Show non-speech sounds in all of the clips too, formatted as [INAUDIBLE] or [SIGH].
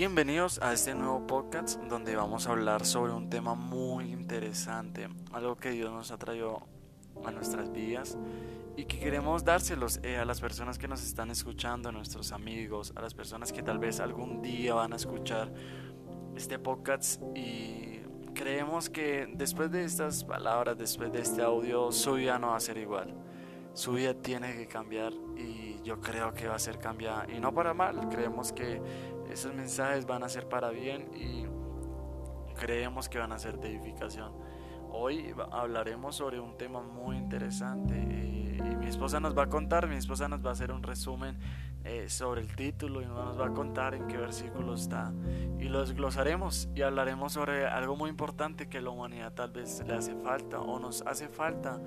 Bienvenidos a este nuevo podcast donde vamos a hablar sobre un tema muy interesante, algo que Dios nos ha traído a nuestras vidas y que queremos dárselos eh, a las personas que nos están escuchando, a nuestros amigos, a las personas que tal vez algún día van a escuchar este podcast y creemos que después de estas palabras, después de este audio, su vida no va a ser igual. Su vida tiene que cambiar y yo creo que va a ser cambiada y no para mal, creemos que esos mensajes van a ser para bien y creemos que van a ser de edificación. Hoy hablaremos sobre un tema muy interesante y, mi esposa nos va a contar, mi esposa nos va a hacer un resumen eh, sobre el título y nos va a contar en qué versículo está. Y lo desglosaremos y hablaremos sobre algo muy importante que la humanidad tal vez le hace falta o nos hace falta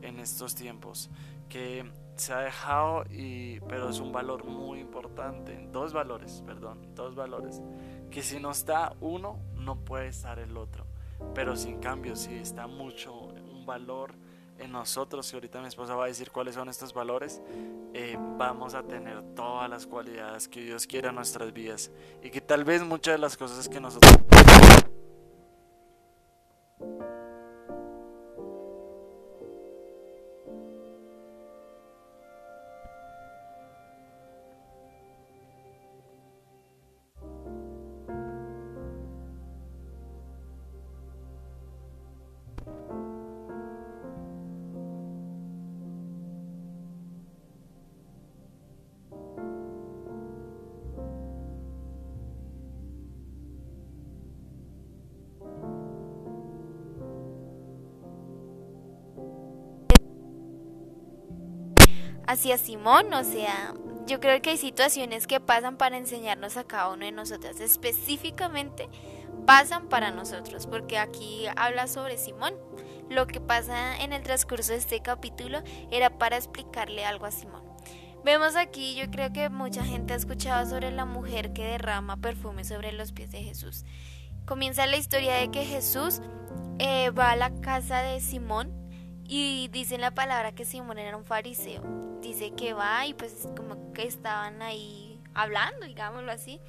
en estos tiempos que se ha dejado y pero es un valor muy importante dos valores perdón dos valores que si no está uno no puede estar el otro. Pero sin cambio si está mucho un valor en nosotros y ahorita mi esposa va a decir cuáles son estos valores eh, vamos a tener todas las cualidades que Dios quiere en nuestras vidas. Y que tal vez muchas de las cosas que nosotros hacia Simón, o sea, yo creo que hay situaciones que pasan para enseñarnos a cada uno de nosotras, específicamente pasan para nosotros, porque aquí habla sobre Simón. Lo que pasa en el transcurso de este capítulo era para explicarle algo a Simón. Vemos aquí, yo creo que mucha gente ha escuchado sobre la mujer que derrama perfume sobre los pies de Jesús. Comienza la historia de que Jesús eh, va a la casa de Simón y dice la palabra que Simón era un fariseo. Dice que va y pues como que estaban ahí hablando, digámoslo así.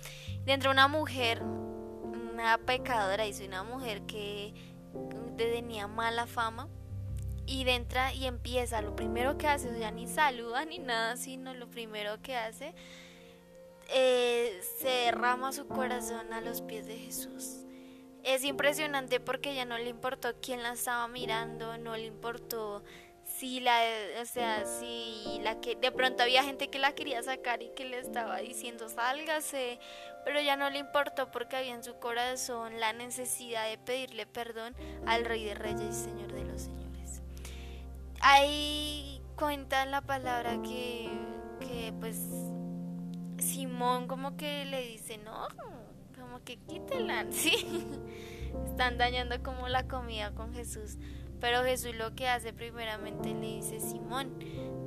Dentro una mujer, una pecadora, dice una mujer que tenía mala fama. Y entra y empieza, lo primero que hace, o sea, ni saluda ni nada, sino lo primero que hace, eh, se derrama su corazón a los pies de Jesús es impresionante porque ya no le importó quién la estaba mirando, no le importó si la, o sea, si la que de pronto había gente que la quería sacar y que le estaba diciendo sálgase, pero ya no le importó porque había en su corazón la necesidad de pedirle perdón al Rey de Reyes y Señor de los Señores. Ahí cuenta la palabra que, que pues Simón como que le dice, no, como que quítela, [LAUGHS] ¿sí? Están dañando como la comida con Jesús. Pero Jesús lo que hace primeramente le dice, Simón,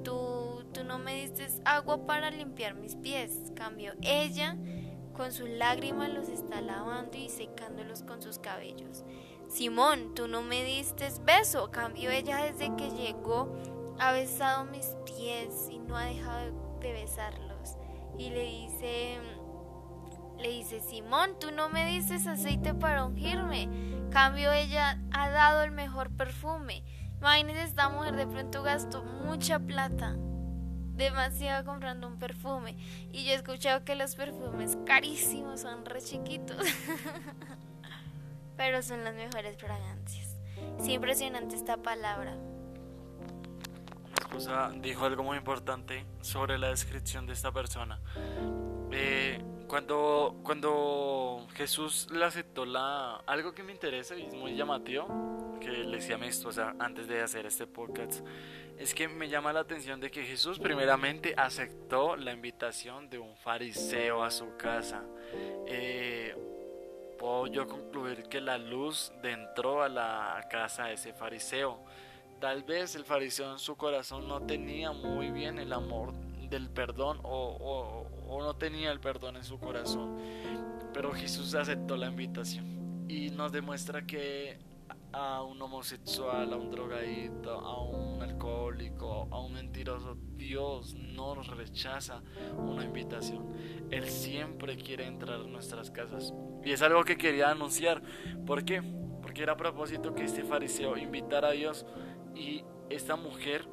tú, tú no me diste agua para limpiar mis pies. Cambio, ella con sus lágrimas los está lavando y secándolos con sus cabellos. Simón, tú no me diste beso. Cambio, ella desde que llegó ha besado mis pies y no ha dejado de besarlos. Y le dice, le dice, Simón, tú no me dices aceite para ungirme. Cambio, ella ha dado el mejor perfume. Imagínese, esta mujer de pronto gastó mucha plata. Demasiado comprando un perfume. Y yo he escuchado que los perfumes carísimos son re chiquitos. [LAUGHS] Pero son las mejores fragancias. Es impresionante esta palabra. Dijo algo muy importante sobre la descripción de esta persona. Eh, cuando, cuando Jesús le aceptó la, algo que me interesa y es muy llamativo, que le decía a mi esposa antes de hacer este podcast, es que me llama la atención de que Jesús primeramente aceptó la invitación de un fariseo a su casa. Eh, puedo yo concluir que la luz entró a la casa de ese fariseo. Tal vez el fariseo en su corazón no tenía muy bien el amor del perdón o, no tenía el perdón en su corazón. Pero Jesús aceptó la invitación y nos demuestra que a un homosexual, a un drogadito, a un alcohólico, a un mentiroso. Dios no nos rechaza una invitación. Él siempre quiere entrar a nuestras casas. Y es algo que quería anunciar. ¿Por qué? Porque era a propósito que este fariseo invitara a Dios y esta mujer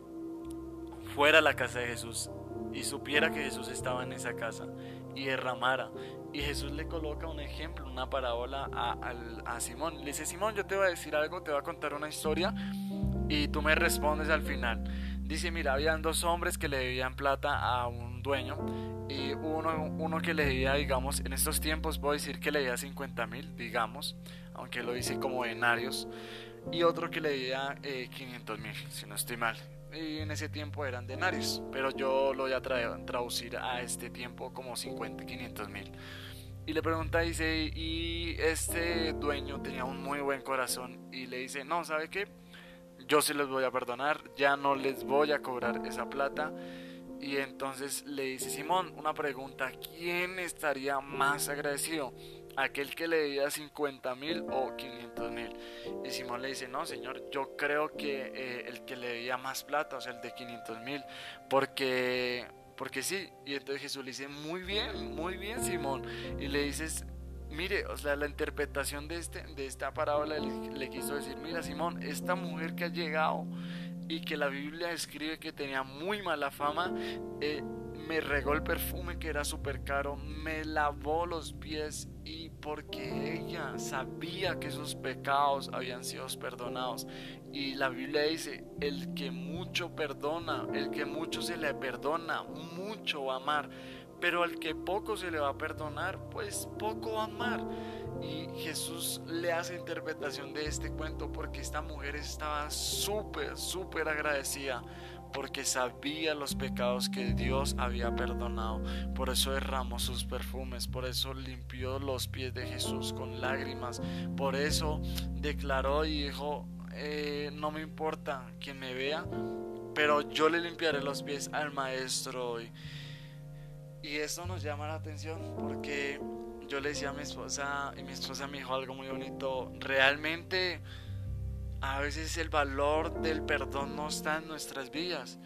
fuera a la casa de Jesús y supiera que Jesús estaba en esa casa y derramara. Y Jesús le coloca un ejemplo, una parábola a, Simón. Le dice, Simón, yo te voy a decir algo, te voy a contar una historia y tú me respondes al final. Dice, mira, habían dos hombres que le debían plata a un dueño y uno, uno que le debía, digamos, en estos tiempos puedo decir que le debía 50 mil, digamos, aunque lo dice como denarios, y otro que le debía 500 eh, mil, si no estoy mal y en ese tiempo eran denarios, pero yo lo voy a traducir a este tiempo como 50, 500 mil. Y le pregunta, dice, y este dueño tenía un muy buen corazón y le dice, no, ¿sabe qué? Yo se les voy a perdonar, ya no les voy a cobrar esa plata. Y entonces le dice, Simón, una pregunta, ¿quién estaría más agradecido? Aquel que le debía 50 mil o 500 mil. Y Simón le dice, no, señor, yo creo que eh, el que le debía más plata, o sea, el de 500 mil, porque, porque sí. Y entonces Jesús le dice, muy bien, muy bien, Simón. Y le dices, mire, o sea, la interpretación de, este, de esta parábola le, quiso decir, mira, Simón, esta mujer que ha llegado y que la Biblia escribe que tenía muy mala fama, eh, me regó el perfume que era súper caro, me lavó los pies y porque ella sabía que sus pecados habían sido perdonados. Y la Biblia dice, el que mucho perdona, el que mucho se le perdona, mucho va a amar. Pero al que poco se le va a perdonar, pues poco va a amar. Y Jesús le hace interpretación de este cuento porque esta mujer estaba súper, súper agradecida porque sabía los pecados que Dios había perdonado. Por eso derramó sus perfumes, por eso limpió los pies de Jesús con lágrimas, por eso declaró y dijo, eh, no me importa quien me vea, pero yo le limpiaré los pies al maestro hoy. Y esto nos llama la atención porque yo le decía a mi esposa y mi esposa me dijo algo muy bonito, realmente a veces el valor del perdón no está en nuestras vidas.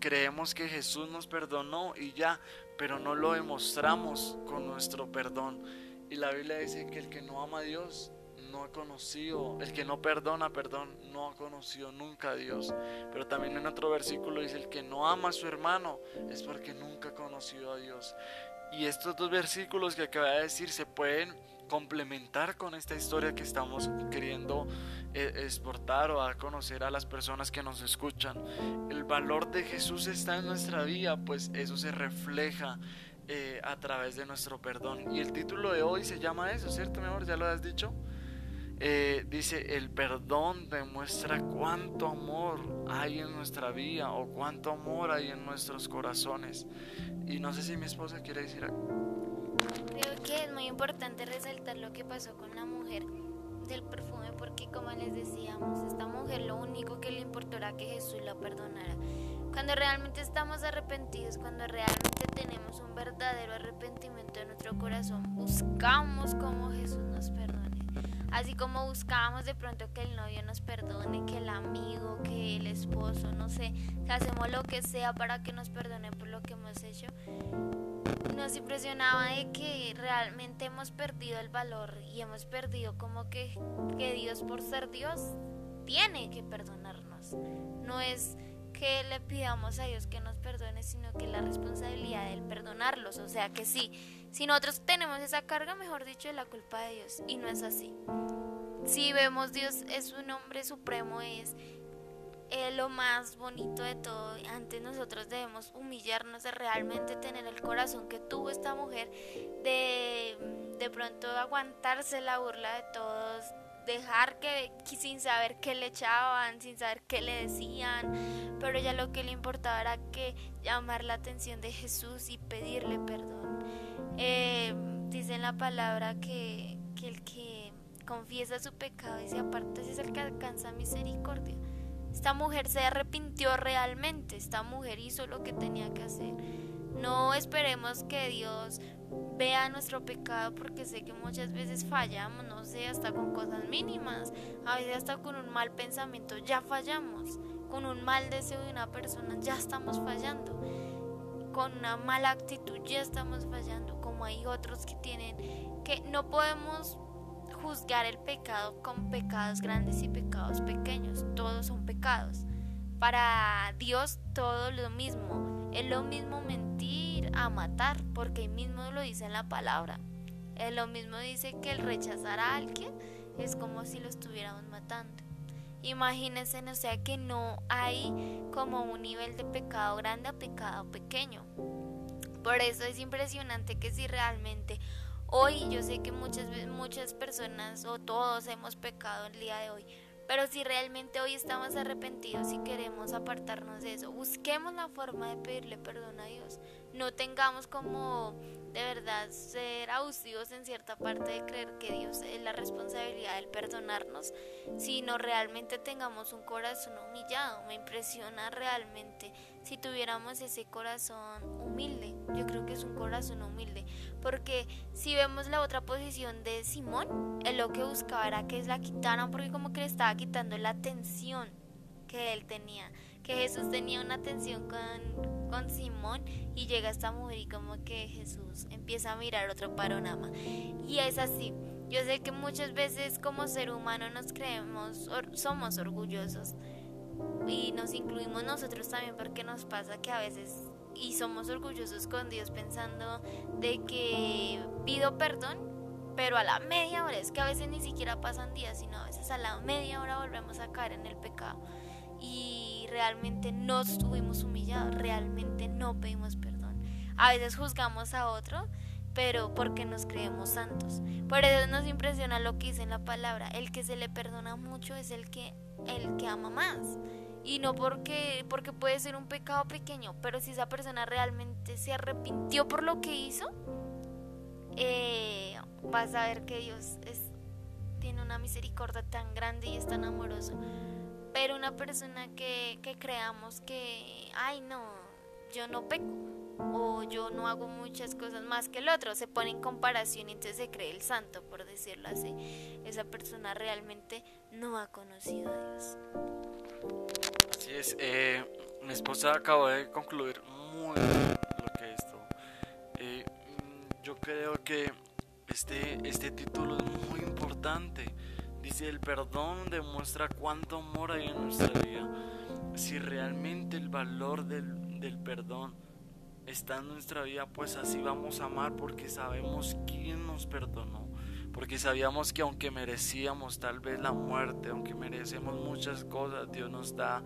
Creemos que Jesús nos perdonó y ya, pero no lo demostramos con nuestro perdón. Y la Biblia dice que el que no ama a Dios no ha conocido, el que no perdona, perdón, no ha conocido nunca a Dios. Pero también en otro versículo dice, el que no ama a su hermano es porque nunca ha conocido a Dios. Y estos dos versículos que acaba de decir se pueden complementar con esta historia que estamos queriendo exportar o a conocer a las personas que nos escuchan. El valor de Jesús está en nuestra vida, pues eso se refleja eh, a través de nuestro perdón. Y el título de hoy se llama eso, ¿cierto, mi amor? ¿Ya lo has dicho? Eh, dice, el perdón demuestra cuánto amor hay en nuestra vida o cuánto amor hay en nuestros corazones. Y no sé si mi esposa quiere decir algo. Creo que es muy importante resaltar lo que pasó con la mujer del como les decíamos, esta mujer lo único que le importó era que Jesús la perdonara. Cuando realmente estamos arrepentidos, cuando realmente tenemos un verdadero arrepentimiento en nuestro corazón, buscamos como Jesús nos perdone. Así como buscamos de pronto que el novio nos perdone, que el amigo, que el esposo, no sé, que hacemos lo que sea para que nos perdone por lo que hemos hecho nos impresionaba de que realmente hemos perdido el valor y hemos perdido como que, que Dios por ser Dios tiene que perdonarnos. No es que le pidamos a Dios que nos perdone, sino que la responsabilidad de él perdonarlos. O sea que sí, si nosotros tenemos esa carga, mejor dicho, de la culpa de Dios. Y no es así. Si vemos Dios es un hombre supremo, es es lo más bonito de todo. Antes nosotros debemos humillarnos de realmente tener el corazón que tuvo esta mujer, de de pronto aguantarse la burla de todos, dejar que, sin saber qué le echaban, sin saber qué le decían, pero ya lo que le importaba era que llamar la atención de Jesús y pedirle perdón. Eh, dice en la palabra que, que el que confiesa su pecado y se aparta es el que alcanza misericordia. Esta mujer se arrepintió realmente, esta mujer hizo lo que tenía que hacer. No esperemos que Dios vea nuestro pecado porque sé que muchas veces fallamos, no sé, hasta con cosas mínimas, a veces hasta con un mal pensamiento ya fallamos, con un mal deseo de una persona ya estamos fallando, con una mala actitud ya estamos fallando, como hay otros que tienen que no podemos juzgar el pecado con pecados grandes y pecados pequeños, todos son pecados. Para Dios todo lo mismo, es lo mismo mentir a matar, porque él mismo lo dice en la palabra. Es lo mismo dice que el rechazar a alguien es como si lo estuviéramos matando. Imagínense, o sea que no hay como un nivel de pecado grande a pecado pequeño. Por eso es impresionante que si realmente hoy yo sé que muchas muchas personas o todos hemos pecado el día de hoy, pero si realmente hoy estamos arrepentidos y queremos apartarnos de eso, busquemos la forma de pedirle perdón a Dios. No tengamos como de verdad ser abusivos en cierta parte de creer que Dios es la responsabilidad del perdonarnos, sino realmente tengamos un corazón humillado. Me impresiona realmente si tuviéramos ese corazón humilde. Yo creo que es un corazón humilde, porque si vemos la otra posición de Simón, él lo que buscaba era que la quitaran porque como que le estaba quitando la atención que él tenía, que Jesús tenía una atención con, con Simón y llega esta mujer y como que Jesús empieza a mirar otro panorama. Y es así. Yo sé que muchas veces como ser humano nos creemos, somos orgullosos y nos incluimos nosotros también porque nos pasa que a veces y somos orgullosos con Dios pensando de que pido perdón, pero a la media hora, es que a veces ni siquiera pasan días, sino a veces a la media hora volvemos a caer en el pecado y realmente no estuvimos humillados, realmente no pedimos perdón. A veces juzgamos a otro, pero porque nos creemos santos. Por eso nos impresiona lo que dice en la palabra, el que se le perdona mucho es el que el que ama más. Y no porque, porque puede ser un pecado pequeño, pero si esa persona realmente se arrepintió por lo que hizo, eh, vas a ver que Dios es, tiene una misericordia tan grande y es tan amoroso. Pero una persona que, que creamos que, ay no, yo no peco, o yo no hago muchas cosas más que el otro, se pone en comparación y entonces se cree el santo, por decirlo así. Esa persona realmente no ha conocido a Dios. Eh, mi esposa acabó de concluir muy lo que es esto. Eh, yo creo que este, este título es muy importante. Dice, el perdón demuestra cuánto amor hay en nuestra vida. Si realmente el valor del, del perdón está en nuestra vida, pues así vamos a amar porque sabemos quién nos perdonó. Porque sabíamos que aunque merecíamos tal vez la muerte, aunque merecemos muchas cosas, Dios nos da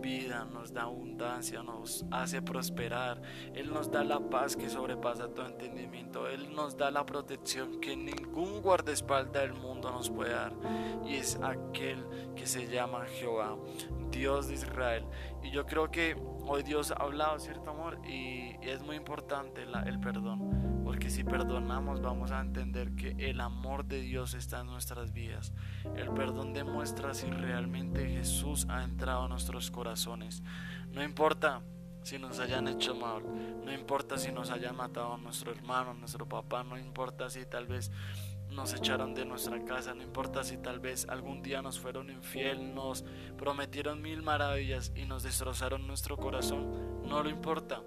vida, nos da abundancia, nos hace prosperar. Él nos da la paz que sobrepasa todo entendimiento. Él nos da la protección que ningún guardaespaldas del mundo nos puede dar. Y es aquel que se llama Jehová, Dios de Israel. Y yo creo que hoy Dios ha hablado, ¿cierto amor? Y, es muy importante el perdón, porque si perdonamos vamos a entender que el amor de Dios está en nuestras vidas. El perdón demuestra si realmente Jesús ha entrado a nuestros corazones. No importa si nos hayan hecho mal, no importa si nos hayan matado nuestro hermano, nuestro papá, no importa si tal vez nos echaron de nuestra casa, no importa si tal vez algún día nos fueron infiel, nos prometieron mil maravillas y nos destrozaron nuestro corazón, no lo importa,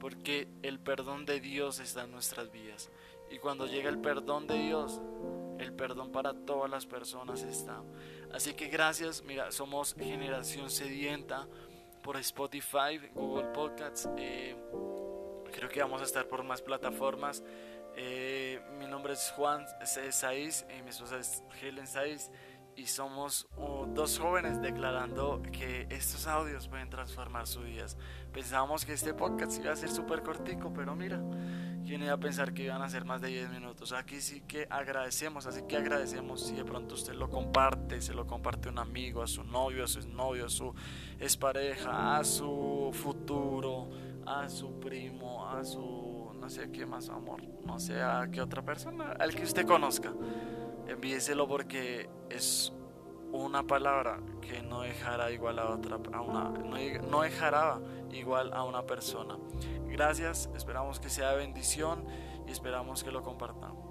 porque el perdón de Dios está en nuestras vidas. Y cuando llega el perdón de Dios, el perdón para todas las personas está. Así que gracias, mira, somos generación sedienta por Spotify, Google Podcasts. Eh, creo que vamos a estar por más plataformas. Eh, mi nombre es Juan Saiz y mi esposa es Helen Saiz y somos uh, dos jóvenes declarando que estos audios pueden transformar sus vidas. Pensábamos que este podcast iba a ser súper cortico, pero mira, ¿quién iba a pensar que iban a ser más de 10 minutos? Aquí sí que agradecemos, así que agradecemos si de pronto usted lo comparte, se lo comparte a un amigo, a su novio, a su novio, a su expareja, a su futuro, a su primo, a su no sé a qué más amor, no sé a qué otra persona, al que usted conozca. Envíeselo porque es una palabra que no dejará igual a otra, a una, no, dejará igual a una persona. Gracias, esperamos que sea bendición y esperamos que lo compartan.